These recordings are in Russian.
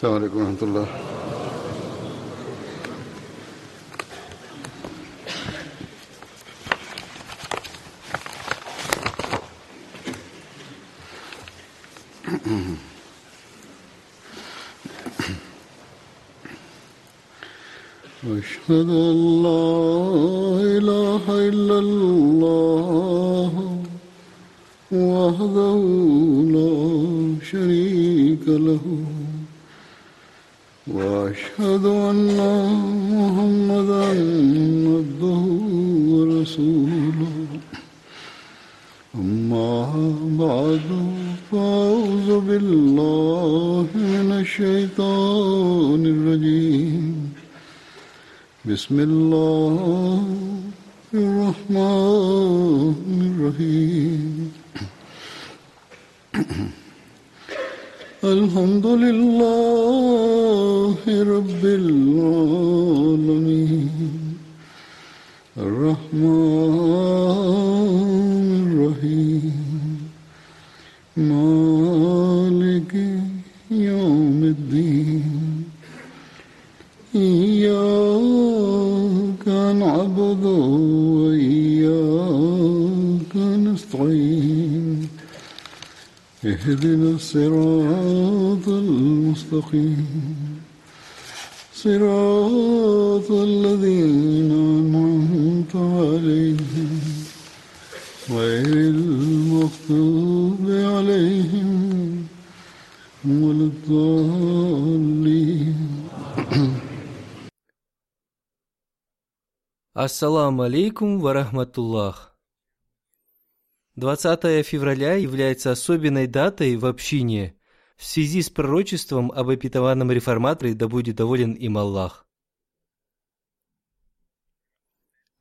السلام عليكم ورحمة الله. أشهد أن لا بسم الله. Ассаламу алейкум варахматуллах. 20 февраля является особенной датой в общине в связи с пророчеством об обетованном реформаторе, да будет доволен им Аллах.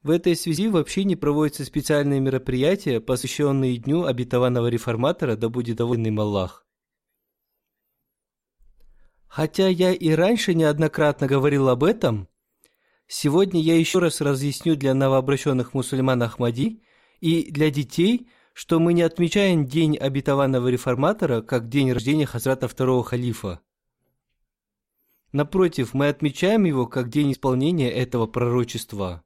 В этой связи в общине проводятся специальные мероприятия, посвященные Дню обетованного реформатора, да будет доволен им Аллах. Хотя я и раньше неоднократно говорил об этом, Сегодня я еще раз разъясню для новообращенных мусульман Ахмади и для детей, что мы не отмечаем День обетованного реформатора как день рождения Хазрата второго халифа. Напротив, мы отмечаем его как день исполнения этого пророчества.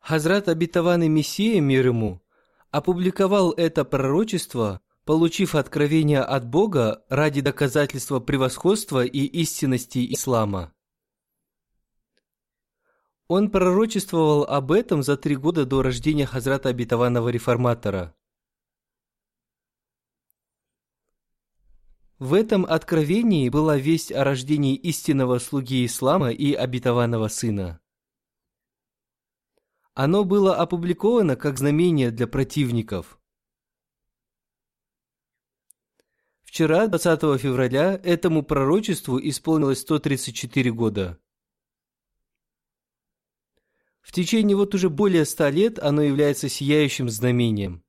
Хазрат обетованный Мессия мир ему опубликовал это пророчество, получив откровение от Бога ради доказательства превосходства и истинности ислама. Он пророчествовал об этом за три года до рождения Хазрата Обетованного Реформатора. В этом откровении была весть о рождении истинного слуги ислама и обетованного сына. Оно было опубликовано как знамение для противников. Вчера, 20 февраля, этому пророчеству исполнилось 134 года. В течение вот уже более ста лет оно является сияющим знамением.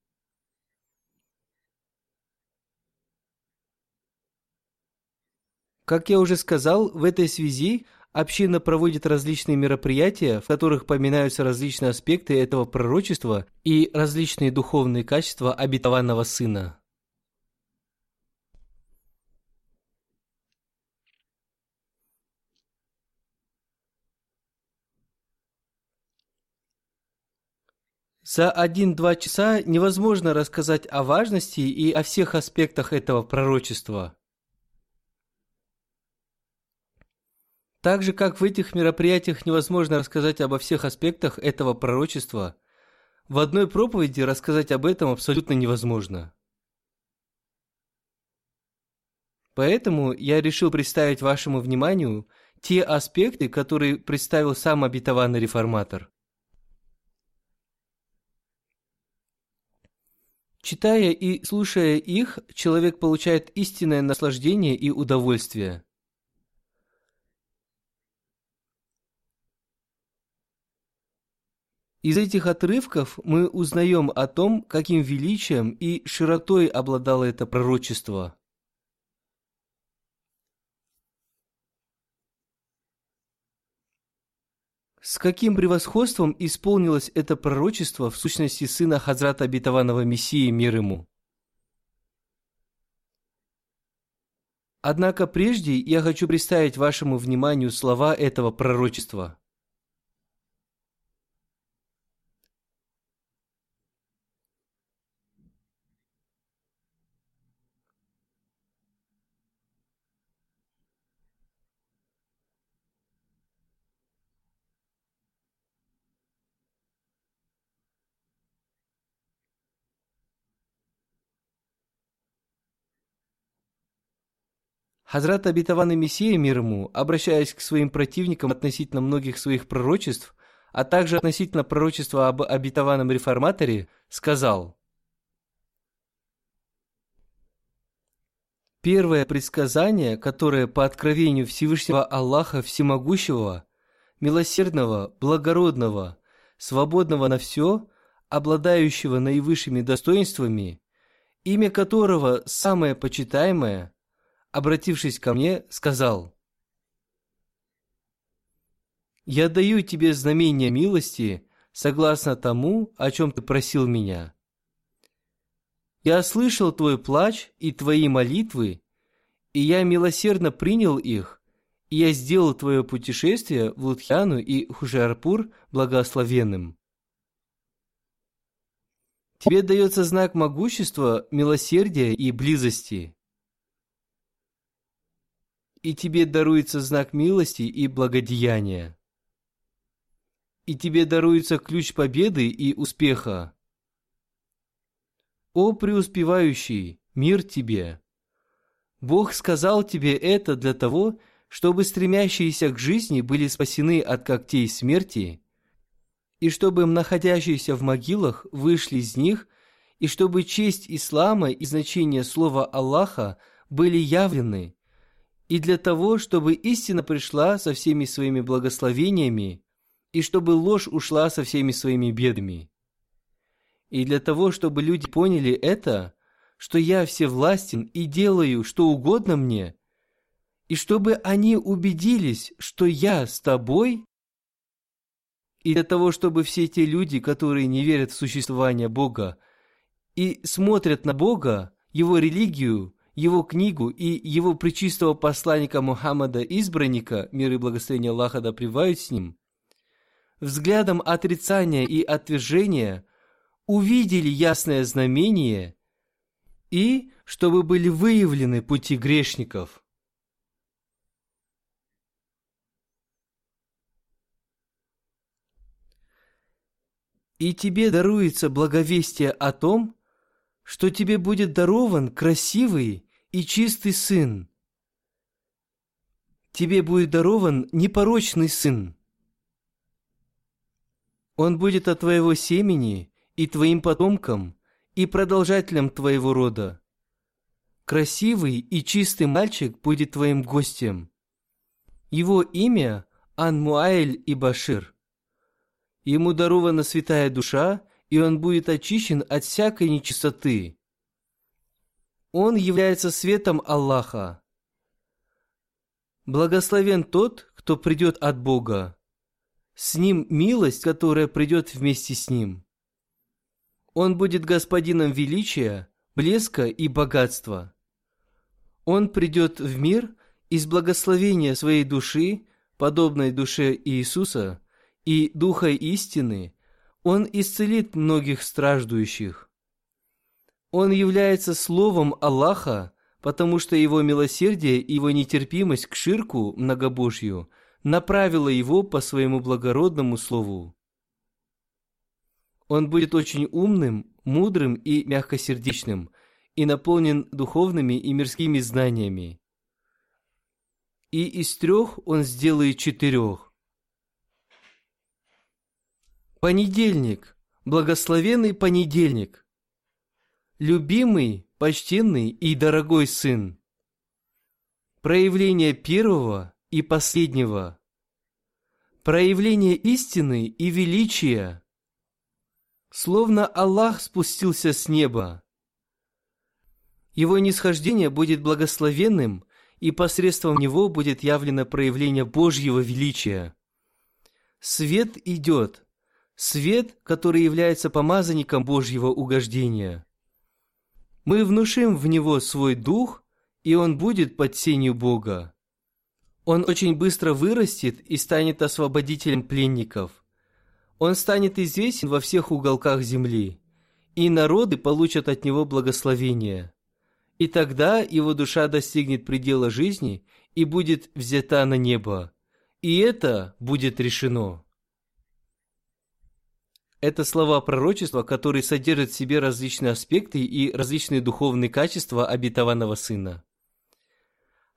Как я уже сказал, в этой связи Община проводит различные мероприятия, в которых поминаются различные аспекты этого пророчества и различные духовные качества обетованного сына. За один-два часа невозможно рассказать о важности и о всех аспектах этого пророчества. Так же, как в этих мероприятиях невозможно рассказать обо всех аспектах этого пророчества, в одной проповеди рассказать об этом абсолютно невозможно. Поэтому я решил представить вашему вниманию те аспекты, которые представил сам обетованный реформатор. Читая и слушая их, человек получает истинное наслаждение и удовольствие. Из этих отрывков мы узнаем о том, каким величием и широтой обладало это пророчество. С каким превосходством исполнилось это пророчество в сущности сына Хазрата Обетованного Мессии мир ему? Однако прежде я хочу представить вашему вниманию слова этого пророчества – Хазрат обетованный Мессия мир ему, обращаясь к своим противникам относительно многих своих пророчеств, а также относительно пророчества об обетованном реформаторе, сказал Первое предсказание, которое по откровению Всевышнего Аллаха Всемогущего, милосердного, благородного, свободного на все, обладающего наивысшими достоинствами, имя которого самое почитаемое – обратившись ко мне, сказал, «Я даю тебе знамение милости, согласно тому, о чем ты просил меня. Я слышал твой плач и твои молитвы, и я милосердно принял их, и я сделал твое путешествие в Лудхяну и Хушиарпур благословенным. Тебе дается знак могущества, милосердия и близости и тебе даруется знак милости и благодеяния. И тебе даруется ключ победы и успеха. О преуспевающий, мир тебе! Бог сказал тебе это для того, чтобы стремящиеся к жизни были спасены от когтей смерти, и чтобы находящиеся в могилах вышли из них, и чтобы честь ислама и значение слова Аллаха были явлены, и для того, чтобы истина пришла со всеми своими благословениями, и чтобы ложь ушла со всеми своими бедами. И для того, чтобы люди поняли это, что я всевластен и делаю, что угодно мне, и чтобы они убедились, что я с тобой, и для того, чтобы все те люди, которые не верят в существование Бога и смотрят на Бога, Его религию, его книгу и его причистого посланника Мухаммада избранника, мир и благословение Аллаха да пребывают с ним, взглядом отрицания и отвержения увидели ясное знамение и чтобы были выявлены пути грешников. И тебе даруется благовестие о том, что тебе будет дарован красивый и чистый сын. Тебе будет дарован непорочный сын. Он будет от твоего семени и твоим потомкам, и продолжателем твоего рода. Красивый и чистый мальчик будет твоим гостем. Его имя Анмуаэль и Башир. Ему дарована святая душа и он будет очищен от всякой нечистоты. Он является светом Аллаха. Благословен тот, кто придет от Бога. С ним милость, которая придет вместе с ним. Он будет господином величия, блеска и богатства. Он придет в мир из благословения своей души, подобной душе Иисуса, и духа истины, он исцелит многих страждущих. Он является словом Аллаха, потому что его милосердие и его нетерпимость к ширку многобожью направила его по своему благородному слову. Он будет очень умным, мудрым и мягкосердечным, и наполнен духовными и мирскими знаниями. И из трех он сделает четырех. Понедельник. Благословенный понедельник. Любимый, почтенный и дорогой сын. Проявление первого и последнего. Проявление истины и величия. Словно Аллах спустился с неба. Его нисхождение будет благословенным, и посредством него будет явлено проявление Божьего величия. свет идет, свет, который является помазанником Божьего угождения. Мы внушим в него свой дух, и он будет под сенью Бога. Он очень быстро вырастет и станет освободителем пленников. Он станет известен во всех уголках земли, и народы получат от него благословение. И тогда его душа достигнет предела жизни и будет взята на небо. И это будет решено. Это слова пророчества, которые содержат в себе различные аспекты и различные духовные качества обетованного сына.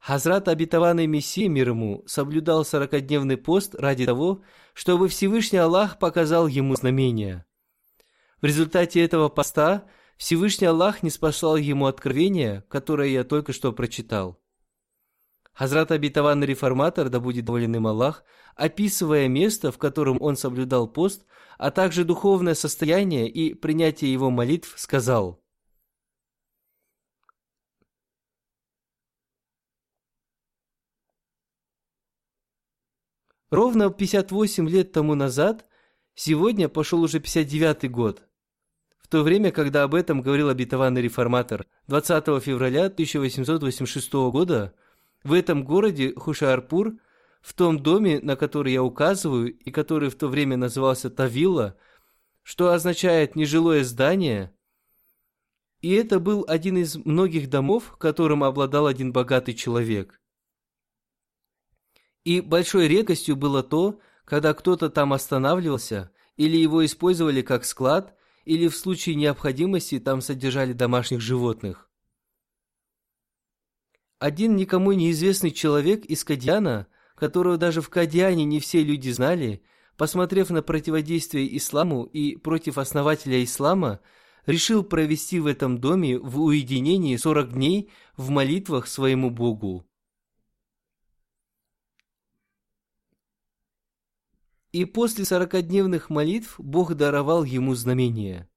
Хазрат обетованный Мессия мир ему соблюдал сорокодневный пост ради того, чтобы Всевышний Аллах показал ему знамения. В результате этого поста Всевышний Аллах не спасал ему откровение, которое я только что прочитал. Хазрат обетованный реформатор, да будет доволен им Аллах, описывая место, в котором он соблюдал пост, а также духовное состояние и принятие его молитв, сказал – Ровно 58 лет тому назад, сегодня пошел уже 59 год. В то время, когда об этом говорил обетованный реформатор, 20 февраля 1886 года, в этом городе Хушарпур, в том доме, на который я указываю, и который в то время назывался Тавилла, что означает «нежилое здание», и это был один из многих домов, которым обладал один богатый человек. И большой редкостью было то, когда кто-то там останавливался, или его использовали как склад, или в случае необходимости там содержали домашних животных. Один никому неизвестный человек из Кадьяна, которого даже в Кадьяне не все люди знали, посмотрев на противодействие исламу и против основателя ислама, решил провести в этом доме в уединении 40 дней в молитвах своему Богу. И после сорокодневных молитв Бог даровал ему знамение.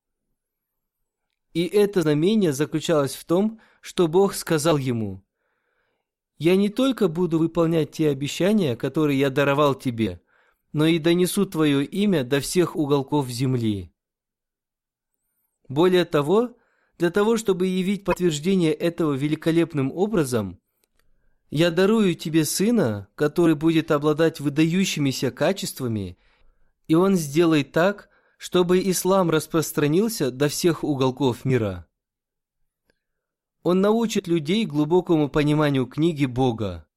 И это знамение заключалось в том, что Бог сказал ему, «Я не только буду выполнять те обещания, которые я даровал тебе, но и донесу твое имя до всех уголков земли». Более того, для того, чтобы явить подтверждение этого великолепным образом, я дарую тебе сына, который будет обладать выдающимися качествами, и он сделает так, чтобы ислам распространился до всех уголков мира. Он научит людей глубокому пониманию книги Бога.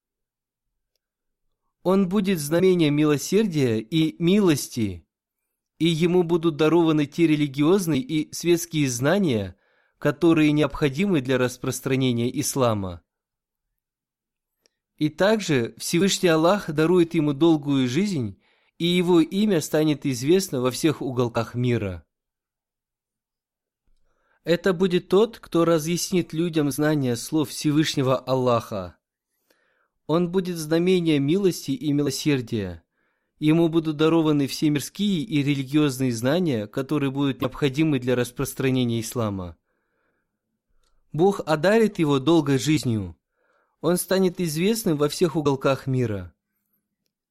Он будет знамением милосердия и милости, и ему будут дарованы те религиозные и светские знания, которые необходимы для распространения ислама. И также Всевышний Аллах дарует ему долгую жизнь, и его имя станет известно во всех уголках мира. Это будет тот, кто разъяснит людям знания слов Всевышнего Аллаха. Он будет знамением милости и милосердия. Ему будут дарованы все мирские и религиозные знания, которые будут необходимы для распространения ислама. Бог одарит его долгой жизнью – он станет известным во всех уголках мира.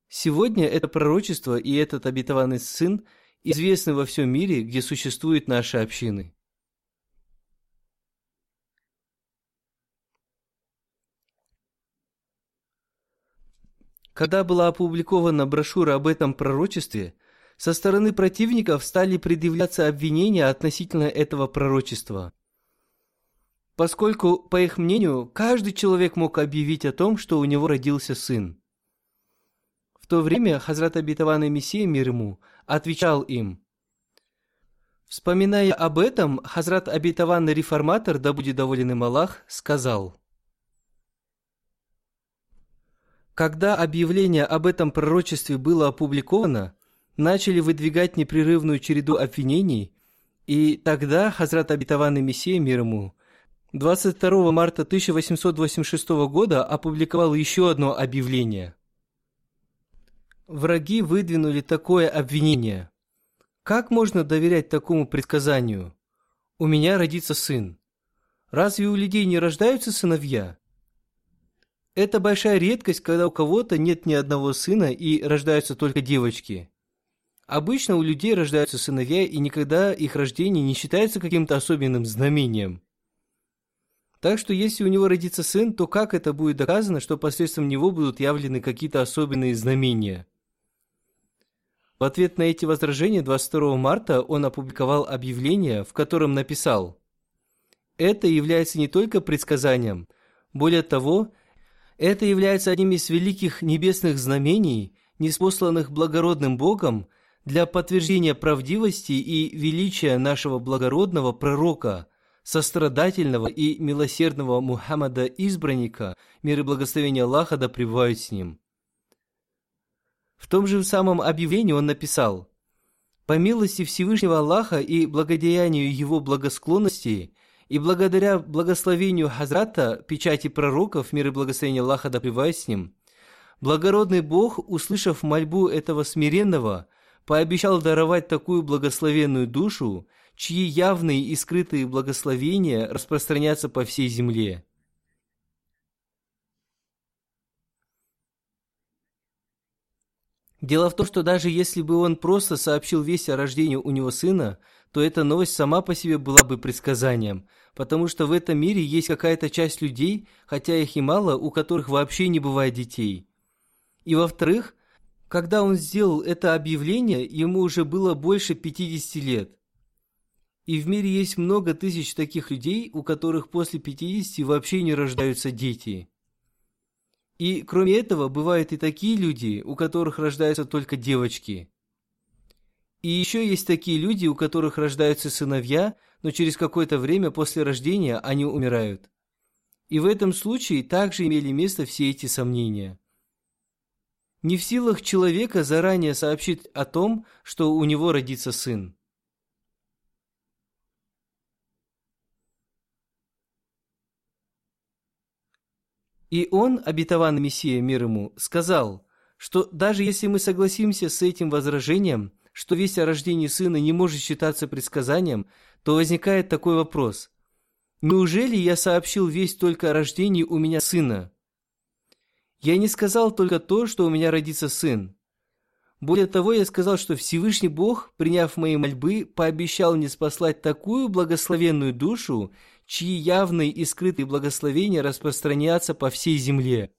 Сегодня это пророчество и этот обетованный сын известны во всем мире, где существуют наши общины. Когда была опубликована брошюра об этом пророчестве, со стороны противников стали предъявляться обвинения относительно этого пророчества – поскольку, по их мнению, каждый человек мог объявить о том, что у него родился сын. В то время Хазрат Абитаван Мессия мир ему отвечал им. Вспоминая об этом, Хазрат Абитаванный Реформатор, да будет доволен им Аллах, сказал. Когда объявление об этом пророчестве было опубликовано, начали выдвигать непрерывную череду обвинений, и тогда Хазрат Абитаванный Мессия мир ему 22 марта 1886 года опубликовал еще одно объявление. Враги выдвинули такое обвинение. Как можно доверять такому предсказанию? У меня родится сын. Разве у людей не рождаются сыновья? Это большая редкость, когда у кого-то нет ни одного сына и рождаются только девочки. Обычно у людей рождаются сыновья, и никогда их рождение не считается каким-то особенным знамением. Так что если у него родится сын, то как это будет доказано, что посредством него будут явлены какие-то особенные знамения? В ответ на эти возражения 22 марта он опубликовал объявление, в котором написал «Это является не только предсказанием, более того, это является одним из великих небесных знамений, неспосланных благородным Богом для подтверждения правдивости и величия нашего благородного пророка, сострадательного и милосердного Мухаммада избранника, мир и благословение Аллаха да пребывают с ним. В том же самом объявлении он написал «По милости Всевышнего Аллаха и благодеянию Его благосклонности и благодаря благословению Хазрата, печати пророков, мир и благословение Аллаха да с ним, благородный Бог, услышав мольбу этого смиренного, пообещал даровать такую благословенную душу, чьи явные и скрытые благословения распространятся по всей земле. Дело в том, что даже если бы он просто сообщил весть о рождении у него сына, то эта новость сама по себе была бы предсказанием, потому что в этом мире есть какая-то часть людей, хотя их и мало, у которых вообще не бывает детей. И во-вторых, когда он сделал это объявление, ему уже было больше 50 лет. И в мире есть много тысяч таких людей, у которых после 50 вообще не рождаются дети. И кроме этого, бывают и такие люди, у которых рождаются только девочки. И еще есть такие люди, у которых рождаются сыновья, но через какое-то время после рождения они умирают. И в этом случае также имели место все эти сомнения. Не в силах человека заранее сообщить о том, что у него родится сын. И он, обетованный Мессия мир ему, сказал, что даже если мы согласимся с этим возражением, что весть о рождении сына не может считаться предсказанием, то возникает такой вопрос. Неужели я сообщил весть только о рождении у меня сына? Я не сказал только то, что у меня родится сын. Более того, я сказал, что Всевышний Бог, приняв мои мольбы, пообещал мне спаслать такую благословенную душу, чьи явные и скрытые благословения распространятся по всей земле.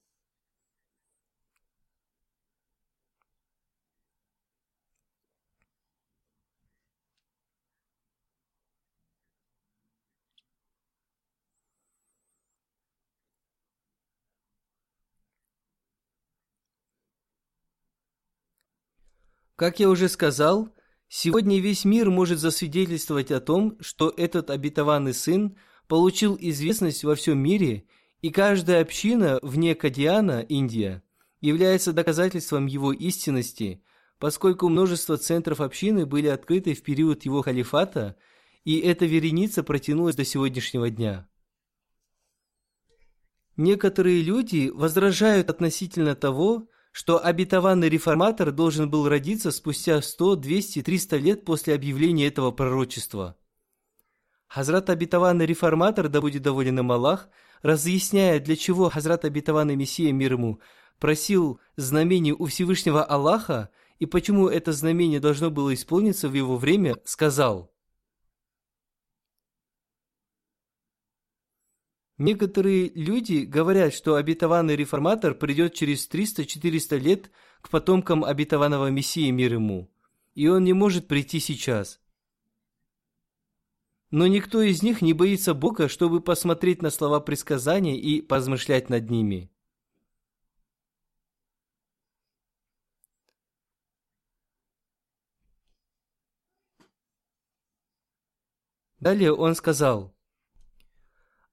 Как я уже сказал, сегодня весь мир может засвидетельствовать о том, что этот обетованный сын получил известность во всем мире, и каждая община вне Кадиана, Индия, является доказательством его истинности, поскольку множество центров общины были открыты в период его халифата, и эта вереница протянулась до сегодняшнего дня. Некоторые люди возражают относительно того, что обетованный реформатор должен был родиться спустя 100, 200, 300 лет после объявления этого пророчества. Хазрат обетованный реформатор, да будет доволен им Аллах, разъясняя, для чего Хазрат обетованный Мессия мир ему просил знамений у Всевышнего Аллаха и почему это знамение должно было исполниться в его время, сказал – Некоторые люди говорят, что обетованный реформатор придет через 300-400 лет к потомкам обетованного Мессии мир ему, и он не может прийти сейчас. Но никто из них не боится Бога, чтобы посмотреть на слова предсказания и позмышлять над ними. Далее он сказал –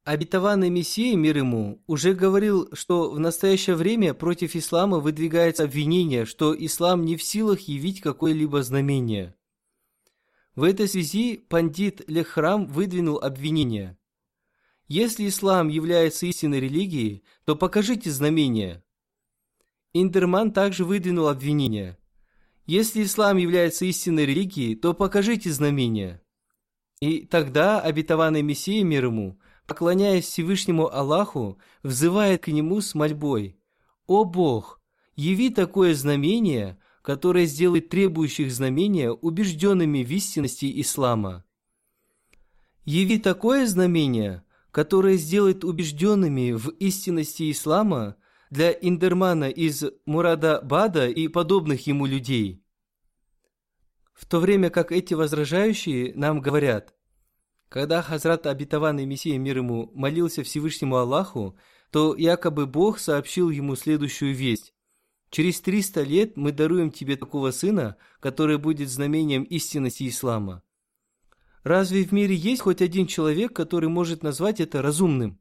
Обетованный Мессия, мир ему, уже говорил, что в настоящее время против ислама выдвигается обвинение, что ислам не в силах явить какое-либо знамение. В этой связи пандит Лехрам выдвинул обвинение. Если ислам является истинной религией, то покажите знамения. Индерман также выдвинул обвинение. Если ислам является истинной религией, то покажите знамения. И тогда обетованный Мессия мир ему – поклоняясь Всевышнему Аллаху, взывает к Нему с мольбой «О Бог, яви такое знамение, которое сделает требующих знамения убежденными в истинности ислама. Яви такое знамение, которое сделает убежденными в истинности ислама для Индермана из Мурада Бада и подобных ему людей. В то время как эти возражающие нам говорят, когда Хазрат обетованный Мессия мир ему молился Всевышнему Аллаху, то якобы Бог сообщил ему следующую весть. Через 300 лет мы даруем тебе такого сына, который будет знамением истинности ислама. Разве в мире есть хоть один человек, который может назвать это разумным?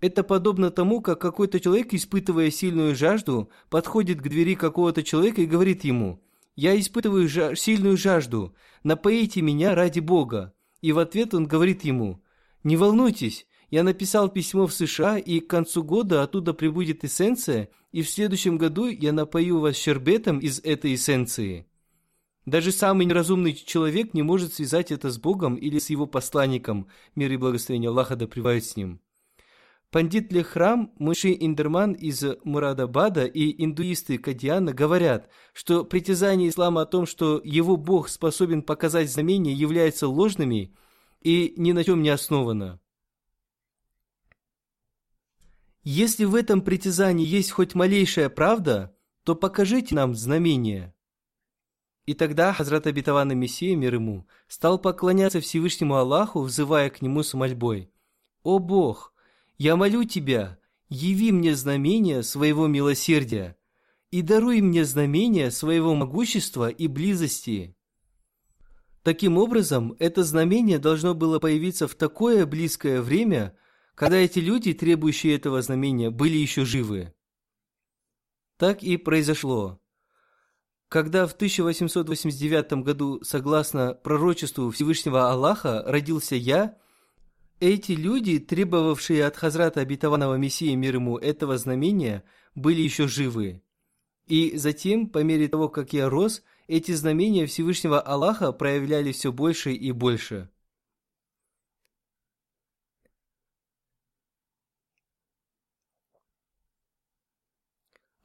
Это подобно тому, как какой-то человек, испытывая сильную жажду, подходит к двери какого-то человека и говорит ему, «Я испытываю жа сильную жажду, напоите меня ради Бога». И в ответ он говорит ему, «Не волнуйтесь, я написал письмо в США, и к концу года оттуда прибудет эссенция, и в следующем году я напою вас щербетом из этой эссенции». Даже самый неразумный человек не может связать это с Богом или с его посланником, мир и благословение Аллаха да с ним. Пандит Лехрам, Муши Индерман из Мурадабада и индуисты Кадиана говорят, что притязание ислама о том, что его Бог способен показать знамения, являются ложными и ни на чем не основано. Если в этом притязании есть хоть малейшая правда, то покажите нам знамения. И тогда Хазрат Абитаван Мессия, мир ему, стал поклоняться Всевышнему Аллаху, взывая к нему с мольбой. «О Бог, я молю Тебя, яви мне знамения своего милосердия и даруй мне знамения своего могущества и близости». Таким образом, это знамение должно было появиться в такое близкое время, когда эти люди, требующие этого знамения, были еще живы. Так и произошло. Когда в 1889 году, согласно пророчеству Всевышнего Аллаха, родился я, эти люди, требовавшие от Хазрата обетованного Мессии мир ему этого знамения, были еще живы. И затем, по мере того, как я рос, эти знамения Всевышнего Аллаха проявляли все больше и больше –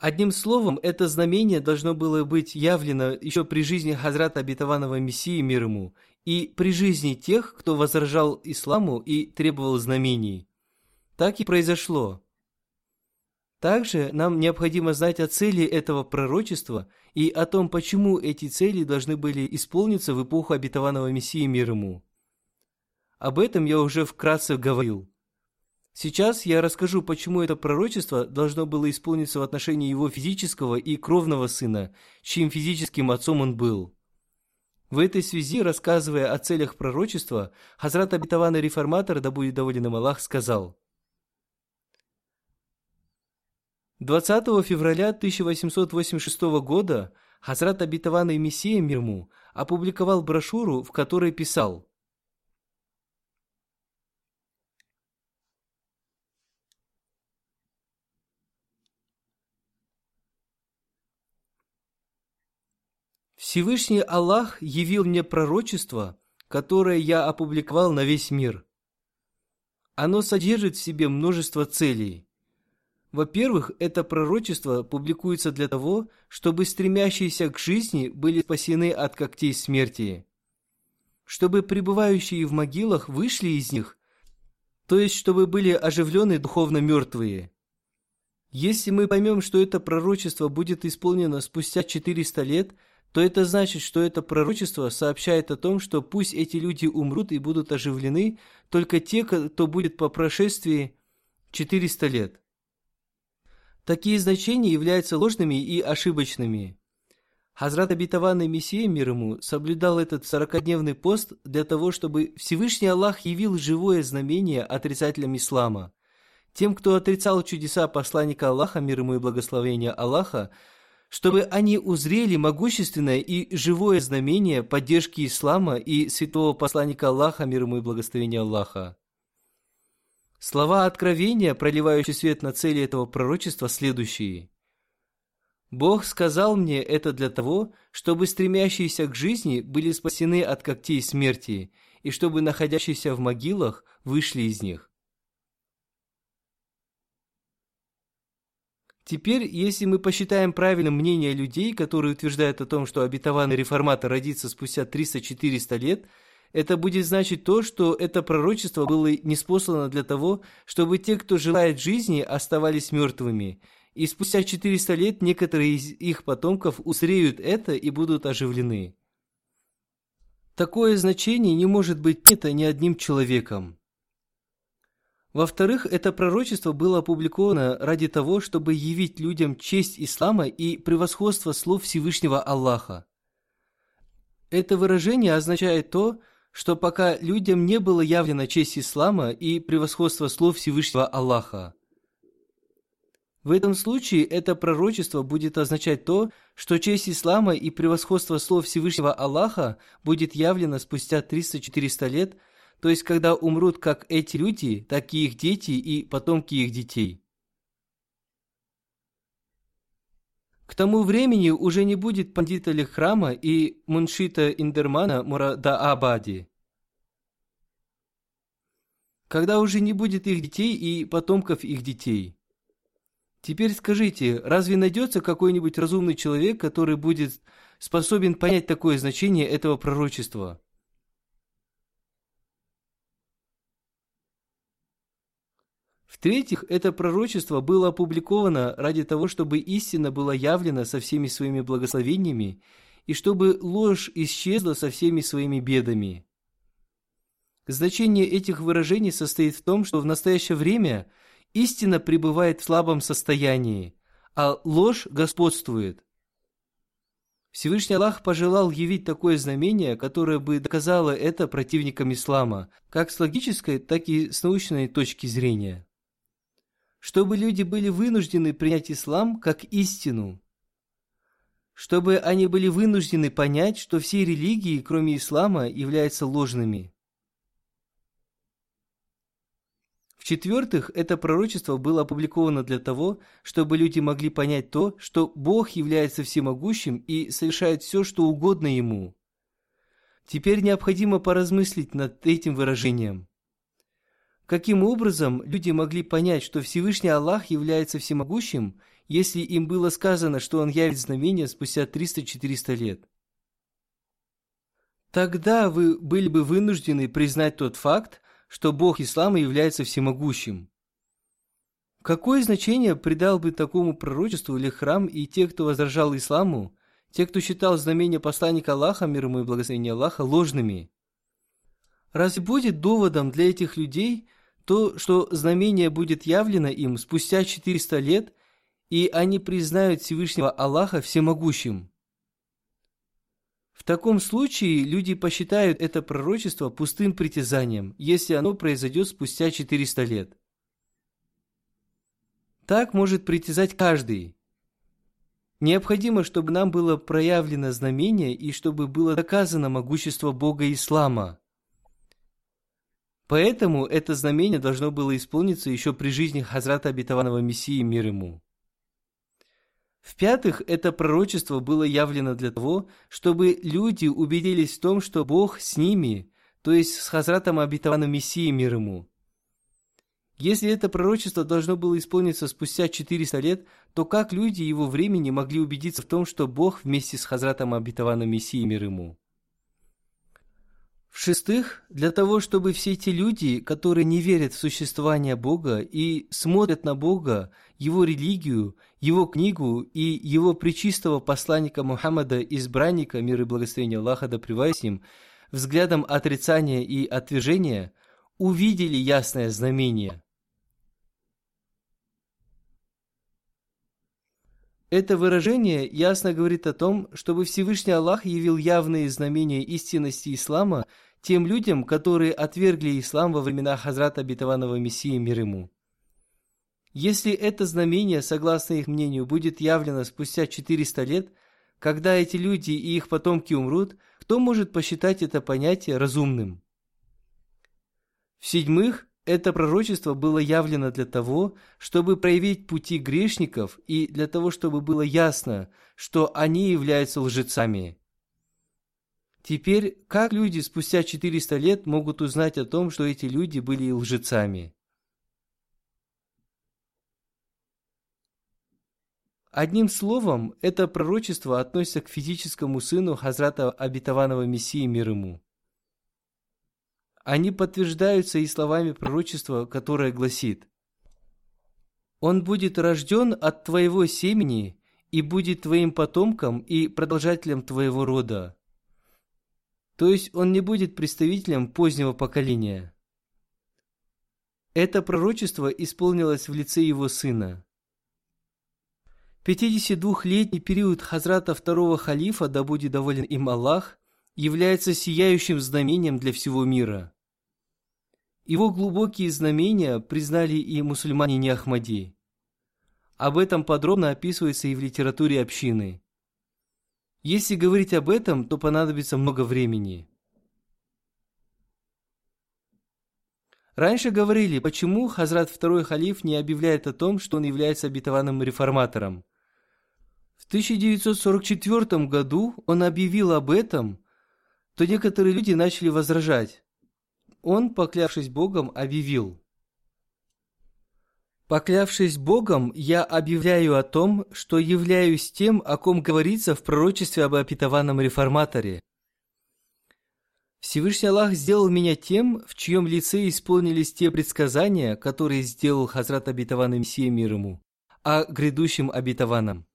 Одним словом, это знамение должно было быть явлено еще при жизни Хазрата Абитаванова Мессии мир ему и при жизни тех, кто возражал исламу и требовал знамений. Так и произошло. Также нам необходимо знать о цели этого пророчества и о том, почему эти цели должны были исполниться в эпоху обетованного Мессии мир ему. Об этом я уже вкратце говорил. Сейчас я расскажу, почему это пророчество должно было исполниться в отношении его физического и кровного сына, чьим физическим отцом он был. В этой связи, рассказывая о целях пророчества, Хазрат обетованный реформатор, да будет доволен им Аллах, сказал – 20 февраля 1886 года Хазрат обетованный Мессия Мирму опубликовал брошюру, в которой писал Всевышний Аллах явил мне пророчество, которое я опубликовал на весь мир. Оно содержит в себе множество целей. Во-первых, это пророчество публикуется для того, чтобы стремящиеся к жизни были спасены от когтей смерти, чтобы пребывающие в могилах вышли из них, то есть чтобы были оживлены духовно мертвые. Если мы поймем, что это пророчество будет исполнено спустя 400 лет – то это значит, что это пророчество сообщает о том, что пусть эти люди умрут и будут оживлены только те, кто будет по прошествии 400 лет. Такие значения являются ложными и ошибочными. Хазрат обетованный Мессия мир ему соблюдал этот сорокадневный пост для того, чтобы Всевышний Аллах явил живое знамение отрицателям ислама. Тем, кто отрицал чудеса посланника Аллаха, мир ему и благословения Аллаха, чтобы они узрели могущественное и живое знамение поддержки ислама и святого посланника Аллаха, мир ему и благословения Аллаха. Слова откровения, проливающие свет на цели этого пророчества, следующие. Бог сказал мне это для того, чтобы стремящиеся к жизни были спасены от когтей смерти, и чтобы находящиеся в могилах вышли из них. Теперь, если мы посчитаем правильным мнение людей, которые утверждают о том, что обетованный реформатор родится спустя 300-400 лет, это будет значить то, что это пророчество было неспослано для того, чтобы те, кто желает жизни, оставались мертвыми. И спустя 400 лет некоторые из их потомков узреют это и будут оживлены. Такое значение не может быть принято ни одним человеком. Во-вторых, это пророчество было опубликовано ради того, чтобы явить людям честь ислама и превосходство слов Всевышнего Аллаха. Это выражение означает то, что пока людям не было явлена честь ислама и превосходство слов Всевышнего Аллаха. В этом случае это пророчество будет означать то, что честь ислама и превосходство слов Всевышнего Аллаха будет явлено спустя 300-400 лет – то есть когда умрут как эти люди, так и их дети и потомки их детей. К тому времени уже не будет пандита храма и муншита Индермана Мурада Абади. Когда уже не будет их детей и потомков их детей. Теперь скажите, разве найдется какой-нибудь разумный человек, который будет способен понять такое значение этого пророчества? В-третьих, это пророчество было опубликовано ради того, чтобы истина была явлена со всеми своими благословениями и чтобы ложь исчезла со всеми своими бедами. Значение этих выражений состоит в том, что в настоящее время истина пребывает в слабом состоянии, а ложь господствует. Всевышний Аллах пожелал явить такое знамение, которое бы доказало это противникам ислама, как с логической, так и с научной точки зрения чтобы люди были вынуждены принять ислам как истину, чтобы они были вынуждены понять, что все религии, кроме ислама, являются ложными. В-четвертых, это пророчество было опубликовано для того, чтобы люди могли понять то, что Бог является всемогущим и совершает все, что угодно Ему. Теперь необходимо поразмыслить над этим выражением – Каким образом люди могли понять, что Всевышний Аллах является всемогущим, если им было сказано, что Он явит знамения спустя 300-400 лет? Тогда вы были бы вынуждены признать тот факт, что Бог Ислама является всемогущим. Какое значение придал бы такому пророчеству или храм и те, кто возражал исламу, те, кто считал знамения посланника Аллаха, мир ему и благословения Аллаха, ложными? Разве будет доводом для этих людей – то, что знамение будет явлено им спустя 400 лет, и они признают Всевышнего Аллаха всемогущим. В таком случае люди посчитают это пророчество пустым притязанием, если оно произойдет спустя 400 лет. Так может притязать каждый. Необходимо, чтобы нам было проявлено знамение и чтобы было доказано могущество Бога Ислама – Поэтому это знамение должно было исполниться еще при жизни Хазрата Обетованного Мессии мир ему. В-пятых, это пророчество было явлено для того, чтобы люди убедились в том, что Бог с ними, то есть с Хазратом Обетованным Мессией мир ему. Если это пророчество должно было исполниться спустя 400 лет, то как люди его времени могли убедиться в том, что Бог вместе с Хазратом Обетованным Мессией мир ему? В-шестых, для того, чтобы все эти люди, которые не верят в существование Бога и смотрят на Бога, Его религию, Его книгу и Его причистого посланника Мухаммада, избранника, мир и благословения Аллаха да с ним, взглядом отрицания и отвержения, увидели ясное знамение. Это выражение ясно говорит о том, чтобы Всевышний Аллах явил явные знамения истинности ислама тем людям, которые отвергли ислам во времена Хазрата Обетованного Мессии мир ему. Если это знамение, согласно их мнению, будет явлено спустя 400 лет, когда эти люди и их потомки умрут, кто может посчитать это понятие разумным? В-седьмых, это пророчество было явлено для того, чтобы проявить пути грешников и для того, чтобы было ясно, что они являются лжецами. Теперь, как люди спустя 400 лет могут узнать о том, что эти люди были лжецами? Одним словом, это пророчество относится к физическому сыну Хазрата обетованного Мессии мир ему. Они подтверждаются и словами пророчества, которое гласит «Он будет рожден от твоего семени и будет твоим потомком и продолжателем твоего рода». То есть он не будет представителем позднего поколения. Это пророчество исполнилось в лице его сына. 52-летний период Хазрата второго халифа, да будет доволен им Аллах, является сияющим знамением для всего мира. Его глубокие знамения признали и мусульмане не Ахмади. Об этом подробно описывается и в литературе общины. Если говорить об этом, то понадобится много времени. Раньше говорили, почему Хазрат второй халиф не объявляет о том, что он является обетованным реформатором. В 1944 году он объявил об этом, то некоторые люди начали возражать. Он, поклявшись Богом, объявил – Поклявшись Богом, я объявляю о том, что являюсь тем, о ком говорится в пророчестве об обетованном реформаторе. Всевышний Аллах сделал меня тем, в чьем лице исполнились те предсказания, которые сделал Хазрат обетованный Мессия мир ему, о грядущем обетованном.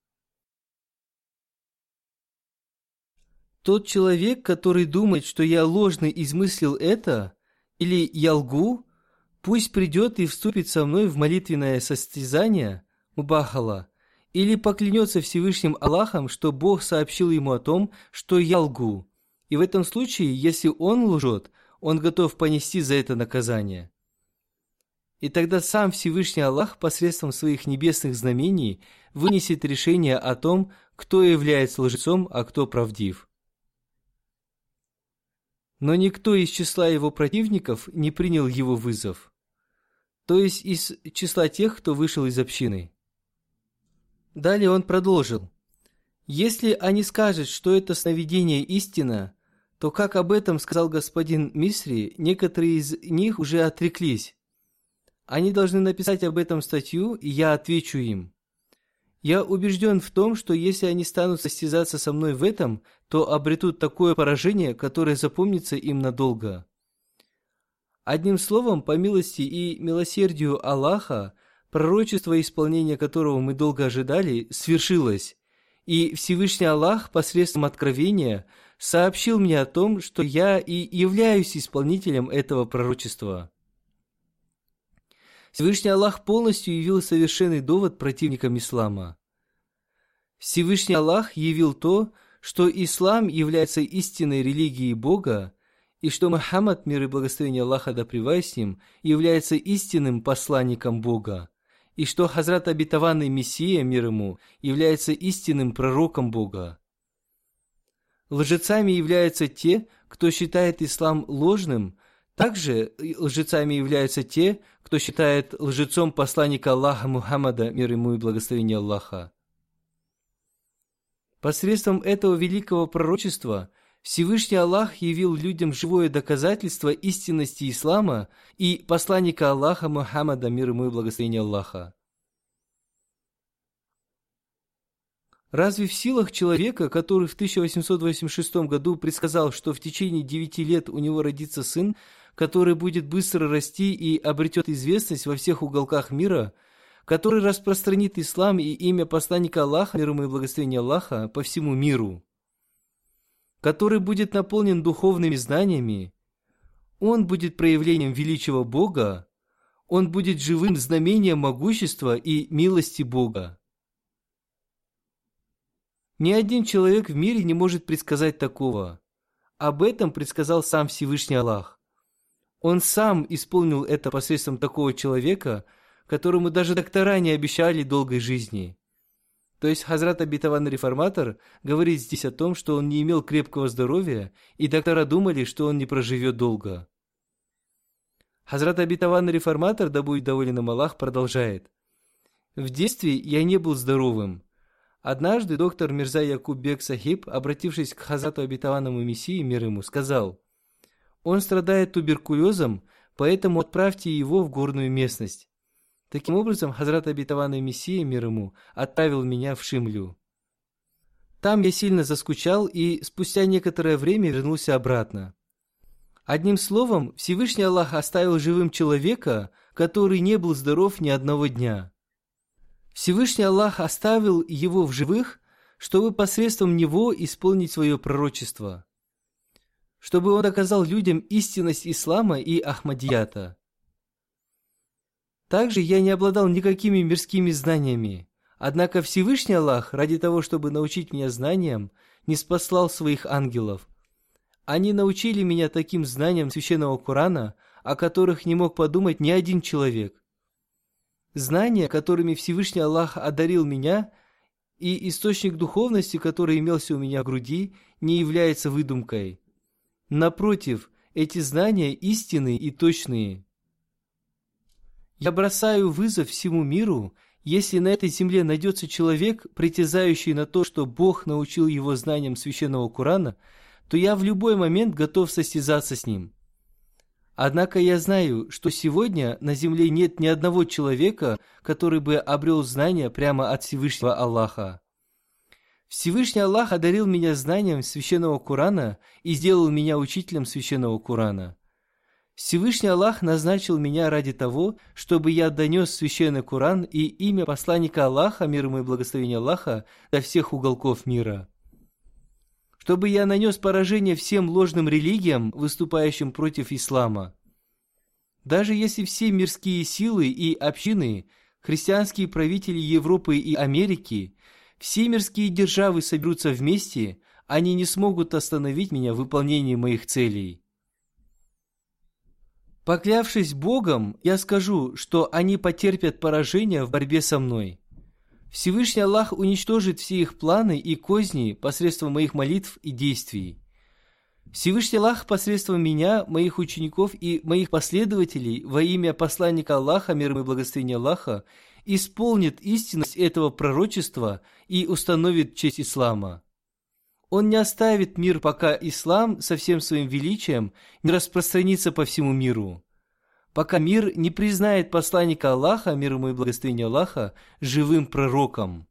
Тот человек, который думает, что я ложно измыслил это, или я лгу, Пусть придет и вступит со мной в молитвенное состязание, Мубахала, или поклянется Всевышним Аллахом, что Бог сообщил ему о том, что я лгу. И в этом случае, если он лжет, он готов понести за это наказание. И тогда сам Всевышний Аллах посредством своих небесных знамений вынесет решение о том, кто является лжецом, а кто правдив. Но никто из числа его противников не принял его вызов то есть из числа тех, кто вышел из общины. Далее он продолжил. Если они скажут, что это сновидение истина, то, как об этом сказал господин Мисри, некоторые из них уже отреклись. Они должны написать об этом статью, и я отвечу им. Я убежден в том, что если они станут состязаться со мной в этом, то обретут такое поражение, которое запомнится им надолго. Одним словом, по милости и милосердию Аллаха, пророчество, исполнения которого мы долго ожидали, свершилось, и Всевышний Аллах посредством откровения сообщил мне о том, что я и являюсь исполнителем этого пророчества. Всевышний Аллах полностью явил совершенный довод противникам ислама. Всевышний Аллах явил то, что ислам является истинной религией Бога, и что Мухаммад, мир и благословение Аллаха да с ним, является истинным посланником Бога, и что Хазрат обетованный Мессия, мир ему, является истинным пророком Бога. Лжецами являются те, кто считает ислам ложным, также лжецами являются те, кто считает лжецом посланника Аллаха Мухаммада, мир ему и благословение Аллаха. Посредством этого великого пророчества – Всевышний Аллах явил людям живое доказательство истинности ислама и посланника Аллаха Мухаммада, мир ему и благословение Аллаха. Разве в силах человека, который в 1886 году предсказал, что в течение девяти лет у него родится сын, который будет быстро расти и обретет известность во всех уголках мира, который распространит ислам и имя посланника Аллаха, мир ему и благословение Аллаха, по всему миру – который будет наполнен духовными знаниями, он будет проявлением величия Бога, он будет живым знамением могущества и милости Бога. Ни один человек в мире не может предсказать такого. Об этом предсказал сам Всевышний Аллах. Он сам исполнил это посредством такого человека, которому даже доктора не обещали долгой жизни. То есть Хазрат обетованный реформатор говорит здесь о том, что он не имел крепкого здоровья, и доктора думали, что он не проживет долго. Хазрат обетованный реформатор, да будет доволен им Аллах, продолжает. В детстве я не был здоровым. Однажды доктор Мирза Якуб Бек Сахиб, обратившись к Хазрату обетованному Мессии, мир ему, сказал, «Он страдает туберкулезом, поэтому отправьте его в горную местность». Таким образом, Хазрат Абитаван Мессия, мир ему, отправил меня в Шимлю. Там я сильно заскучал и спустя некоторое время вернулся обратно. Одним словом, Всевышний Аллах оставил живым человека, который не был здоров ни одного дня. Всевышний Аллах оставил его в живых, чтобы посредством него исполнить свое пророчество, чтобы он доказал людям истинность ислама и Ахмадията. Также я не обладал никакими мирскими знаниями, однако Всевышний Аллах, ради того, чтобы научить меня знаниям, не спаслал своих ангелов – они научили меня таким знаниям священного Корана, о которых не мог подумать ни один человек. Знания, которыми Всевышний Аллах одарил меня, и источник духовности, который имелся у меня в груди, не является выдумкой. Напротив, эти знания истинные и точные. Я бросаю вызов всему миру, если на этой земле найдется человек, притязающий на то, что Бог научил его знаниям священного Корана – то я в любой момент готов состязаться с ним. Однако я знаю, что сегодня на земле нет ни одного человека, который бы обрел знания прямо от Всевышнего Аллаха. Всевышний Аллах одарил меня знанием священного Корана и сделал меня учителем священного Корана. Всевышний Аллах назначил меня ради того, чтобы я донес священный Коран и имя посланника Аллаха, мир ему и благословение Аллаха, до всех уголков мира чтобы я нанес поражение всем ложным религиям, выступающим против ислама. Даже если все мирские силы и общины, христианские правители Европы и Америки, все мирские державы соберутся вместе, они не смогут остановить меня в выполнении моих целей. Поклявшись Богом, я скажу, что они потерпят поражение в борьбе со мной – Всевышний Аллах уничтожит все их планы и козни посредством моих молитв и действий. Всевышний Аллах посредством меня, моих учеников и моих последователей во имя посланника Аллаха, мир и благословения Аллаха, исполнит истинность этого пророчества и установит честь ислама. Он не оставит мир, пока ислам со всем своим величием не распространится по всему миру пока мир не признает посланника Аллаха, мир ему и благословение Аллаха, живым пророком.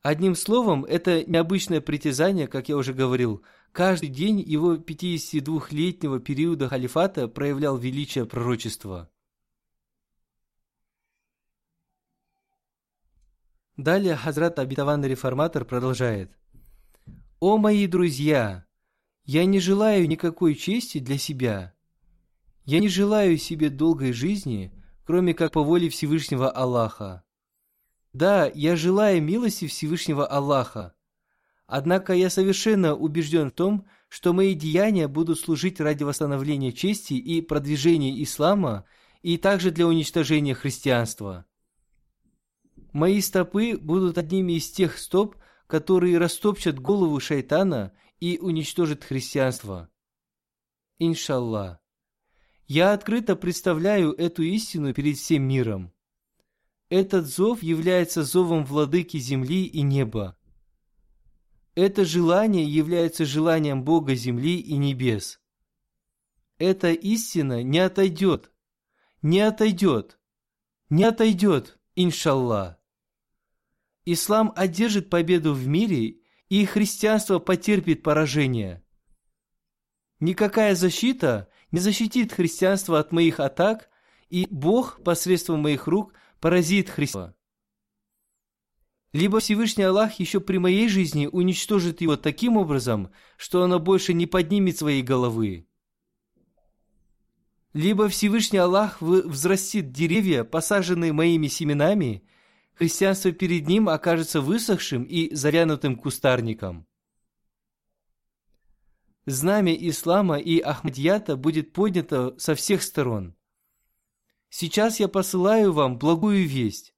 Одним словом, это необычное притязание, как я уже говорил. Каждый день его 52-летнего периода халифата проявлял величие пророчества. Далее Хазрат Абитаван Реформатор продолжает. «О мои друзья! Я не желаю никакой чести для себя. Я не желаю себе долгой жизни, кроме как по воле Всевышнего Аллаха. Да, я желаю милости Всевышнего Аллаха. Однако я совершенно убежден в том, что мои деяния будут служить ради восстановления чести и продвижения ислама, и также для уничтожения христианства. Мои стопы будут одними из тех стоп, которые растопчат голову шайтана и уничтожит христианство. Иншаллах. Я открыто представляю эту истину перед всем миром. Этот зов является зовом владыки земли и неба. Это желание является желанием Бога земли и небес. Эта истина не отойдет, не отойдет, не отойдет, иншаллах. Ислам одержит победу в мире и христианство потерпит поражение. Никакая защита не защитит христианство от моих атак, и Бог посредством моих рук поразит христианство. Либо Всевышний Аллах еще при моей жизни уничтожит его таким образом, что оно больше не поднимет своей головы. Либо Всевышний Аллах взрастит деревья, посаженные моими семенами, христианство перед ним окажется высохшим и завянутым кустарником. Знамя ислама и Ахмадията будет поднято со всех сторон. Сейчас я посылаю вам благую весть.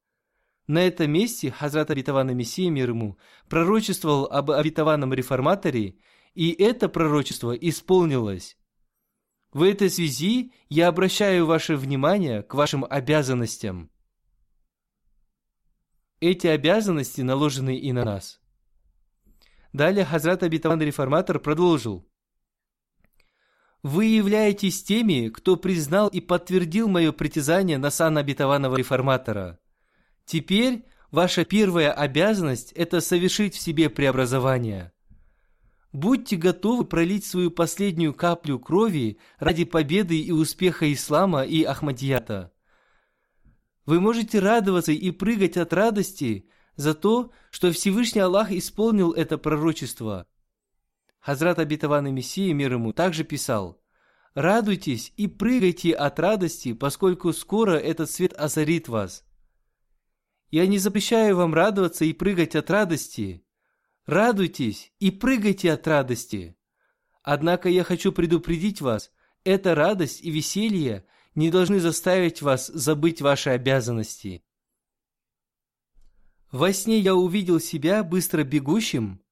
На этом месте Хазрат Абитавана Мессия мир ему пророчествовал об обетованном реформаторе, и это пророчество исполнилось. В этой связи я обращаю ваше внимание к вашим обязанностям. Эти обязанности наложены и на нас. Далее Хазрат Абитаван Реформатор продолжил. Вы являетесь теми, кто признал и подтвердил мое притязание на сан обетованного реформатора. Теперь ваша первая обязанность – это совершить в себе преобразование. Будьте готовы пролить свою последнюю каплю крови ради победы и успеха ислама и Ахмадията. Вы можете радоваться и прыгать от радости за то, что Всевышний Аллах исполнил это пророчество. Хазрат обетованный Мессия мир ему также писал «Радуйтесь и прыгайте от радости, поскольку скоро этот свет озарит вас». Я не запрещаю вам радоваться и прыгать от радости, Радуйтесь и прыгайте от радости. Однако я хочу предупредить вас, эта радость и веселье не должны заставить вас забыть ваши обязанности. Во сне я увидел себя быстро бегущим.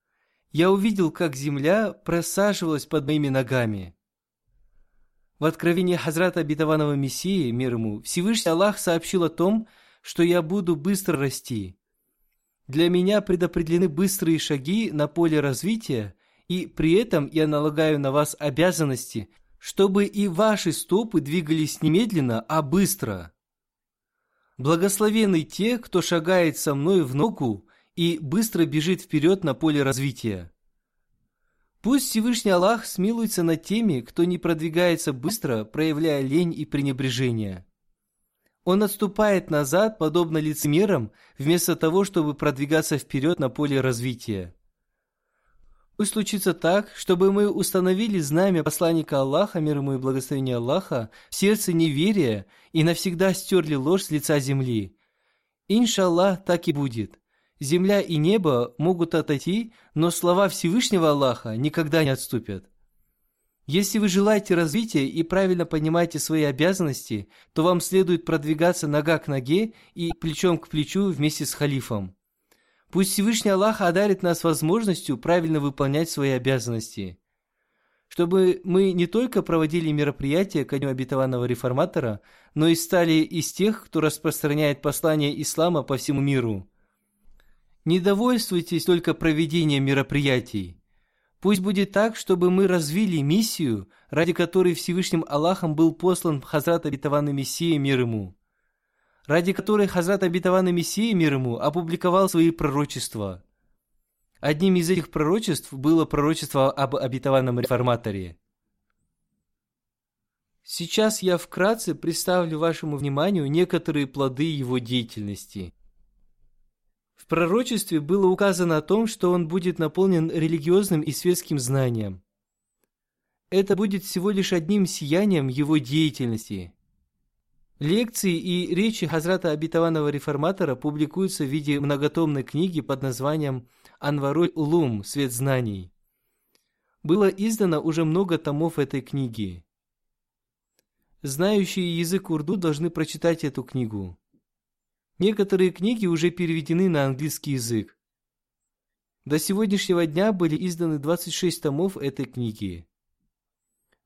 Я увидел, как земля просаживалась под моими ногами. В откровении Хазрата Обетованного Мессии, мир ему, Всевышний Аллах сообщил о том, что я буду быстро расти. Для меня предопределены быстрые шаги на поле развития, и при этом я налагаю на вас обязанности, чтобы и ваши стопы двигались немедленно, а быстро. Благословенны те, кто шагает со мной в ногу и быстро бежит вперед на поле развития. Пусть Всевышний Аллах смилуется над теми, кто не продвигается быстро, проявляя лень и пренебрежение. Он отступает назад, подобно лицемерам, вместо того, чтобы продвигаться вперед на поле развития. Пусть случится так, чтобы мы установили знамя посланника Аллаха, мир ему и благословение Аллаха, в сердце неверия и навсегда стерли ложь с лица земли. Иншаллах, так и будет. Земля и небо могут отойти, но слова Всевышнего Аллаха никогда не отступят. Если вы желаете развития и правильно понимаете свои обязанности, то вам следует продвигаться нога к ноге и плечом к плечу вместе с халифом. Пусть Всевышний Аллах одарит нас возможностью правильно выполнять свои обязанности. Чтобы мы не только проводили мероприятия ко дню обетованного реформатора, но и стали из тех, кто распространяет послание ислама по всему миру. Не довольствуйтесь только проведением мероприятий – Пусть будет так, чтобы мы развили миссию, ради которой Всевышним Аллахом был послан Хазрат Абитаванный Мессия мир ему, ради которой Хазрат Абитаванный Мессия мир ему опубликовал свои пророчества. Одним из этих пророчеств было пророчество об обетованном реформаторе. Сейчас я вкратце представлю вашему вниманию некоторые плоды его деятельности – в пророчестве было указано о том, что он будет наполнен религиозным и светским знанием. Это будет всего лишь одним сиянием его деятельности. Лекции и речи Хазрата Обетованного Реформатора публикуются в виде многотомной книги под названием «Анварой Улум. Свет знаний». Было издано уже много томов этой книги. Знающие язык урду должны прочитать эту книгу. Некоторые книги уже переведены на английский язык. До сегодняшнего дня были изданы 26 томов этой книги.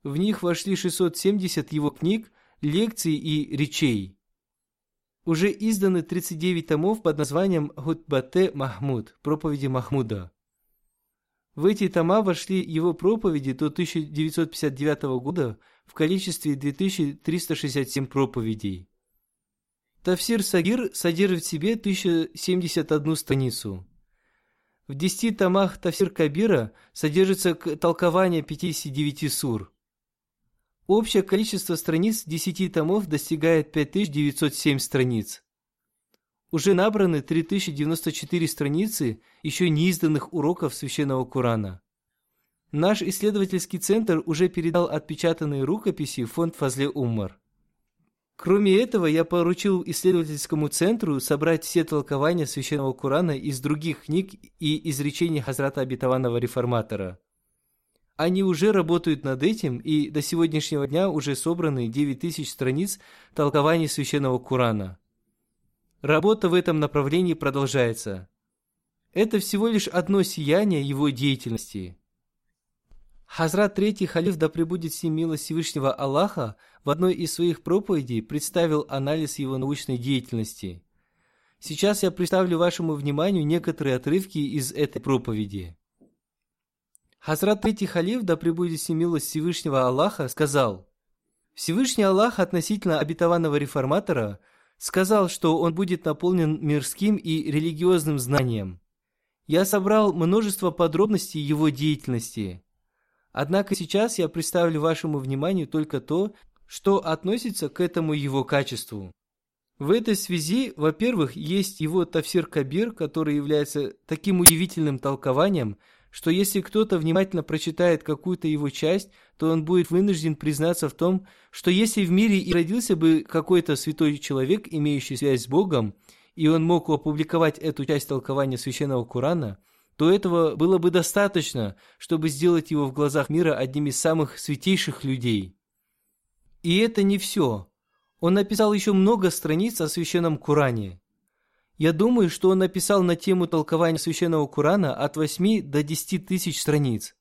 В них вошли 670 его книг, лекций и речей. Уже изданы 39 томов под названием Хутбате Махмуд, проповеди Махмуда. В эти тома вошли его проповеди до 1959 года в количестве 2367 проповедей. Тафсир Сагир содержит в себе 1071 страницу. В 10 томах Тафсир Кабира содержится толкование 59 сур. Общее количество страниц 10 томов достигает 5907 страниц. Уже набраны 3094 страницы еще неизданных уроков Священного Корана. Наш исследовательский центр уже передал отпечатанные рукописи в фонд Фазле Уммар. Кроме этого, я поручил исследовательскому центру собрать все толкования Священного Корана из других книг и изречений Хазрата Обетованного Реформатора. Они уже работают над этим, и до сегодняшнего дня уже собраны 9000 страниц толкований Священного Корана. Работа в этом направлении продолжается. Это всего лишь одно сияние его деятельности – Хазрат Третий Халиф, да пребудет ним милость Всевышнего Аллаха, в одной из своих проповедей представил анализ его научной деятельности. Сейчас я представлю вашему вниманию некоторые отрывки из этой проповеди. Хазрат Третий Халиф, да пребудет ним милость Всевышнего Аллаха, сказал, Всевышний Аллах относительно обетованного реформатора сказал, что он будет наполнен мирским и религиозным знанием. Я собрал множество подробностей его деятельности. Однако сейчас я представлю вашему вниманию только то, что относится к этому его качеству. В этой связи, во-первых, есть его Тафсир Кабир, который является таким удивительным толкованием – что если кто-то внимательно прочитает какую-то его часть, то он будет вынужден признаться в том, что если в мире и родился бы какой-то святой человек, имеющий связь с Богом, и он мог опубликовать эту часть толкования Священного Корана, то этого было бы достаточно, чтобы сделать его в глазах мира одним из самых святейших людей. И это не все. Он написал еще много страниц о Священном Коране – я думаю, что он написал на тему толкования Священного Корана от 8 до 10 тысяч страниц.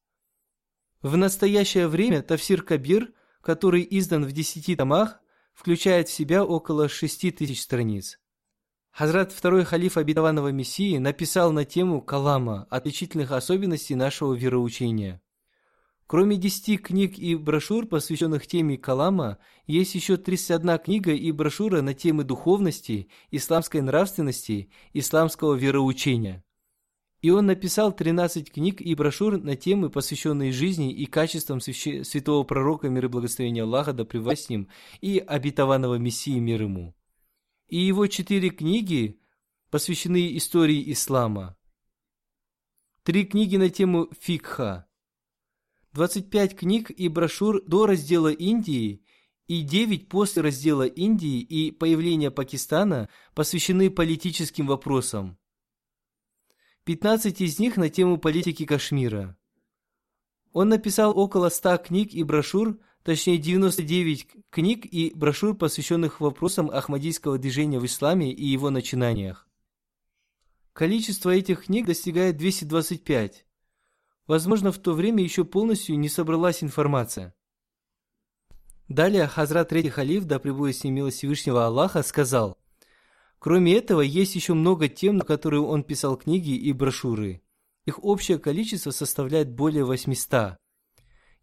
В настоящее время Тавсир Кабир, который издан в 10 томах, включает в себя около 6 тысяч страниц. Хазрат второй халиф обетованного Мессии написал на тему Калама, отличительных особенностей нашего вероучения. Кроме 10 книг и брошюр, посвященных теме Калама, есть еще 31 книга и брошюра на темы духовности, исламской нравственности, исламского вероучения. И он написал 13 книг и брошюр на темы, посвященные жизни и качествам святого пророка, мир и благословения Аллаха, да с ним, и обетованного Мессии, мир ему. И его четыре книги посвящены истории ислама. Три книги на тему фикха – 25 книг и брошюр до раздела Индии и 9 после раздела Индии и появления Пакистана посвящены политическим вопросам. 15 из них на тему политики Кашмира. Он написал около 100 книг и брошюр, точнее 99 книг и брошюр, посвященных вопросам ахмадийского движения в исламе и его начинаниях. Количество этих книг достигает 225. Возможно, в то время еще полностью не собралась информация. Далее Хазрат Третий Халиф, да пребудет с ним милость Всевышнего Аллаха, сказал, Кроме этого, есть еще много тем, на которые он писал книги и брошюры. Их общее количество составляет более 800.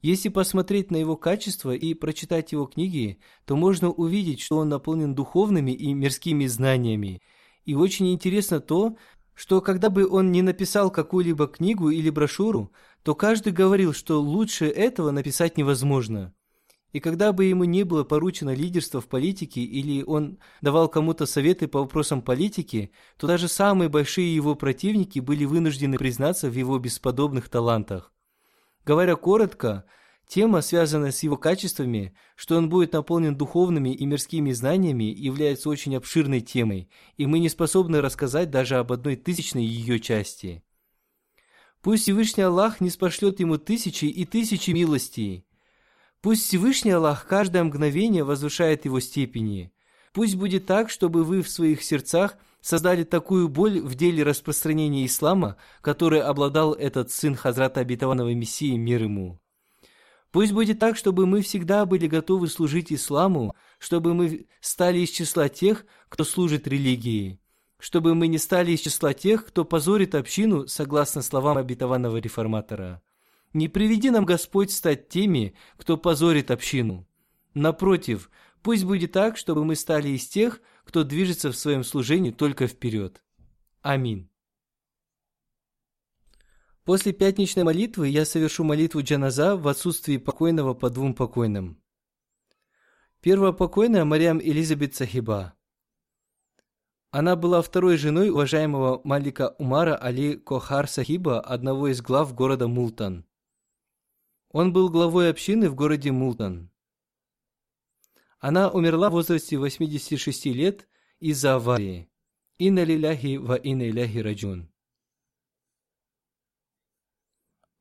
Если посмотреть на его качество и прочитать его книги, то можно увидеть, что он наполнен духовными и мирскими знаниями. И очень интересно то, что когда бы он не написал какую-либо книгу или брошюру, то каждый говорил, что лучше этого написать невозможно. И когда бы ему не было поручено лидерство в политике или он давал кому-то советы по вопросам политики, то даже самые большие его противники были вынуждены признаться в его бесподобных талантах. Говоря коротко, Тема, связанная с его качествами, что он будет наполнен духовными и мирскими знаниями, является очень обширной темой, и мы не способны рассказать даже об одной тысячной ее части. Пусть Всевышний Аллах не спошлет ему тысячи и тысячи милостей. Пусть Всевышний Аллах каждое мгновение возвышает его степени. Пусть будет так, чтобы вы в своих сердцах создали такую боль в деле распространения ислама, которой обладал этот сын Хазрата Обетованного Мессии, мир ему. Пусть будет так, чтобы мы всегда были готовы служить исламу, чтобы мы стали из числа тех, кто служит религии, чтобы мы не стали из числа тех, кто позорит общину, согласно словам обетованного реформатора. Не приведи нам Господь стать теми, кто позорит общину. Напротив, пусть будет так, чтобы мы стали из тех, кто движется в своем служении только вперед. Аминь. После пятничной молитвы я совершу молитву джаназа в отсутствии покойного по двум покойным. Первая покойная Мариам Элизабет Сахиба. Она была второй женой уважаемого Малика Умара Али Кохар Сахиба, одного из глав города Мултан. Он был главой общины в городе Мултан. Она умерла в возрасте 86 лет из-за аварии. Инна лиляхи ва инна иляхи раджун.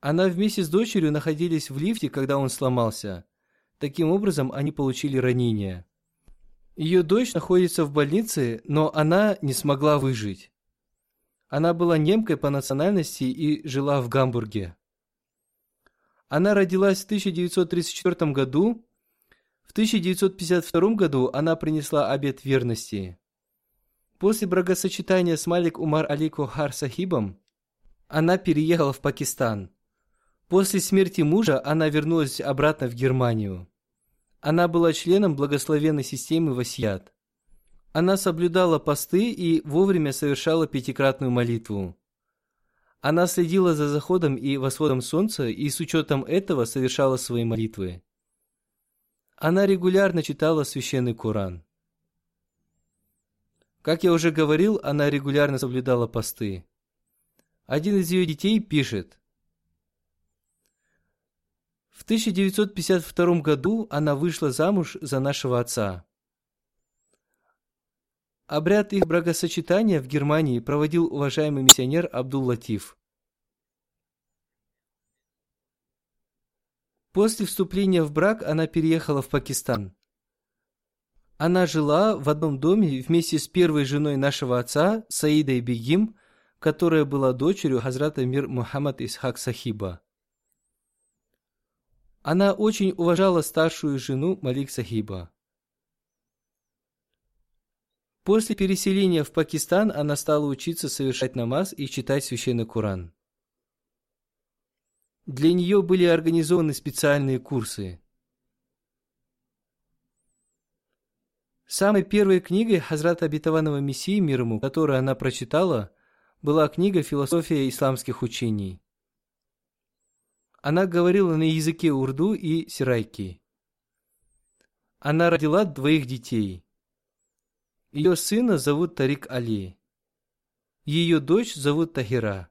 Она вместе с дочерью находились в лифте, когда он сломался. Таким образом, они получили ранение. Ее дочь находится в больнице, но она не смогла выжить. Она была немкой по национальности и жила в Гамбурге. Она родилась в 1934 году. В 1952 году она принесла обет верности. После бракосочетания с Малик Умар Али Кохар Сахибом она переехала в Пакистан – После смерти мужа она вернулась обратно в Германию. Она была членом благословенной системы Васият. Она соблюдала посты и вовремя совершала пятикратную молитву. Она следила за заходом и восходом солнца и с учетом этого совершала свои молитвы. Она регулярно читала священный Коран. Как я уже говорил, она регулярно соблюдала посты. Один из ее детей пишет, в 1952 году она вышла замуж за нашего отца. Обряд их бракосочетания в Германии проводил уважаемый миссионер Абдул Латиф. После вступления в брак она переехала в Пакистан. Она жила в одном доме вместе с первой женой нашего отца, Саидой Бегим, которая была дочерью Хазрата Мир Мухаммад Исхак Сахиба. Она очень уважала старшую жену Малик Сахиба. После переселения в Пакистан она стала учиться совершать намаз и читать священный Коран. Для нее были организованы специальные курсы. Самой первой книгой Хазрата Обетованного Мессии мир ему, которую она прочитала, была книга «Философия исламских учений». Она говорила на языке урду и сирайки. Она родила двоих детей. Ее сына зовут Тарик Али. Ее дочь зовут Тахира.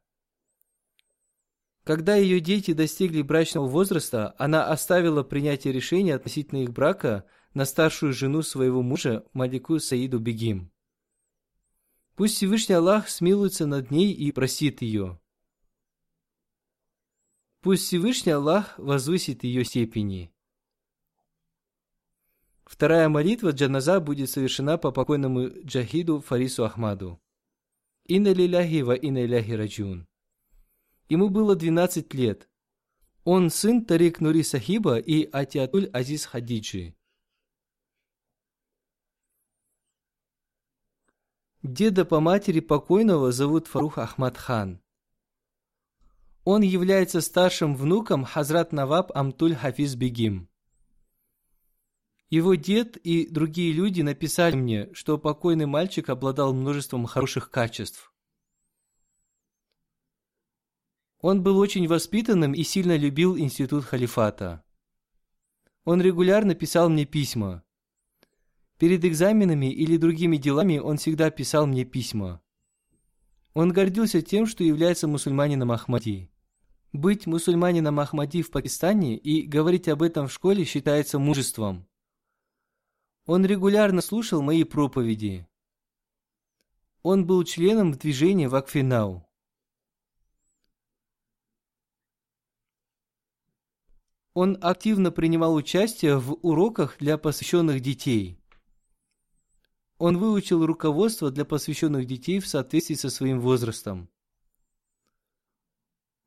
Когда ее дети достигли брачного возраста, она оставила принятие решения относительно их брака на старшую жену своего мужа, Малику Саиду Бегим. Пусть Всевышний Аллах смилуется над ней и просит ее. Пусть Всевышний Аллах возвысит ее степени. Вторая молитва джаназа будет совершена по покойному джахиду Фарису Ахмаду. Инна лиляхи ва инна иляхи раджун. Ему было 12 лет. Он сын Тарик Нури Сахиба и Атиатуль Азиз Хадиджи. Деда по матери покойного зовут Фарух Ахмад хан. Он является старшим внуком Хазрат Наваб Амтуль Хафиз Бегим. Его дед и другие люди написали мне, что покойный мальчик обладал множеством хороших качеств. Он был очень воспитанным и сильно любил институт халифата. Он регулярно писал мне письма. Перед экзаменами или другими делами он всегда писал мне письма. Он гордился тем, что является мусульманином Ахмади. Быть мусульманином Ахмади в Пакистане и говорить об этом в школе считается мужеством. Он регулярно слушал мои проповеди. Он был членом движения Вакфинау. Он активно принимал участие в уроках для посвященных детей. Он выучил руководство для посвященных детей в соответствии со своим возрастом.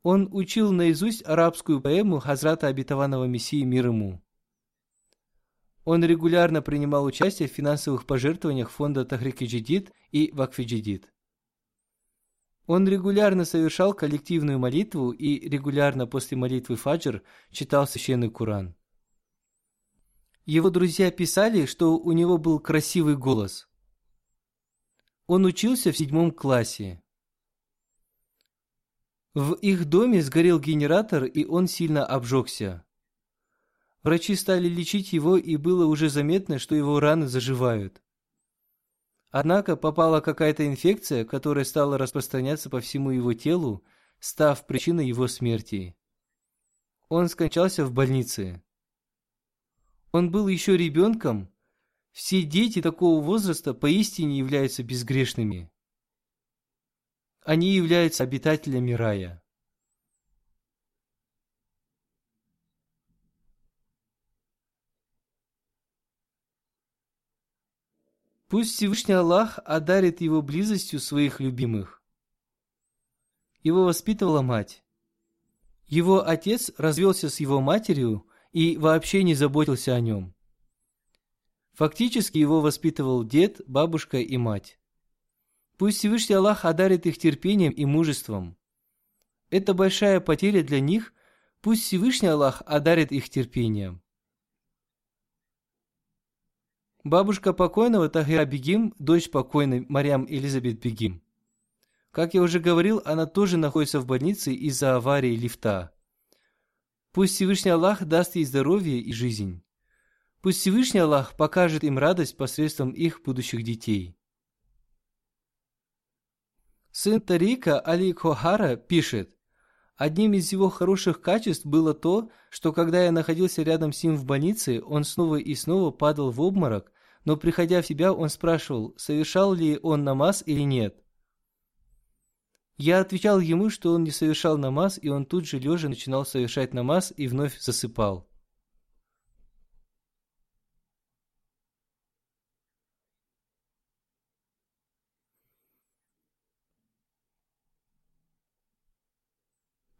Он учил наизусть арабскую поэму Хазрата Обетованного Мессии мир ему. Он регулярно принимал участие в финансовых пожертвованиях фонда Тахрики Джидид и Вакфи Джидид. Он регулярно совершал коллективную молитву и регулярно после молитвы Фаджр читал священный Куран. Его друзья писали, что у него был красивый голос. Он учился в седьмом классе. В их доме сгорел генератор, и он сильно обжегся. Врачи стали лечить его, и было уже заметно, что его раны заживают. Однако попала какая-то инфекция, которая стала распространяться по всему его телу, став причиной его смерти. Он скончался в больнице. Он был еще ребенком. Все дети такого возраста поистине являются безгрешными. Они являются обитателями рая. Пусть Всевышний Аллах одарит его близостью своих любимых. Его воспитывала мать. Его отец развелся с его матерью и вообще не заботился о нем. Фактически его воспитывал дед, бабушка и мать. Пусть Всевышний Аллах одарит их терпением и мужеством. Это большая потеря для них, Пусть Всевышний Аллах одарит их терпением. Бабушка покойного Тахира Бегим, дочь покойной Марьям Элизабет Бегим. Как я уже говорил, она тоже находится в больнице из-за аварии лифта. Пусть Всевышний Аллах даст ей здоровье и жизнь. Пусть Всевышний Аллах покажет им радость посредством их будущих детей. Сын Тарика Али Кохара пишет, Одним из его хороших качеств было то, что когда я находился рядом с ним в больнице, он снова и снова падал в обморок, но приходя в себя, он спрашивал, совершал ли он намаз или нет. Я отвечал ему, что он не совершал намаз, и он тут же лежа начинал совершать намаз и вновь засыпал.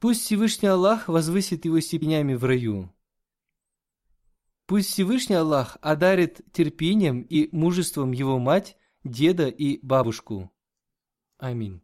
Пусть Всевышний Аллах возвысит его степенями в раю. Пусть Всевышний Аллах одарит терпением и мужеством его мать, деда и бабушку. Аминь.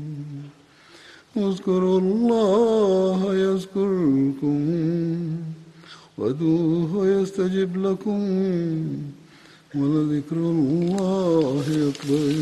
اذكروا الله يذكركم وادعوه يستجب لكم ولذكر الله أكبر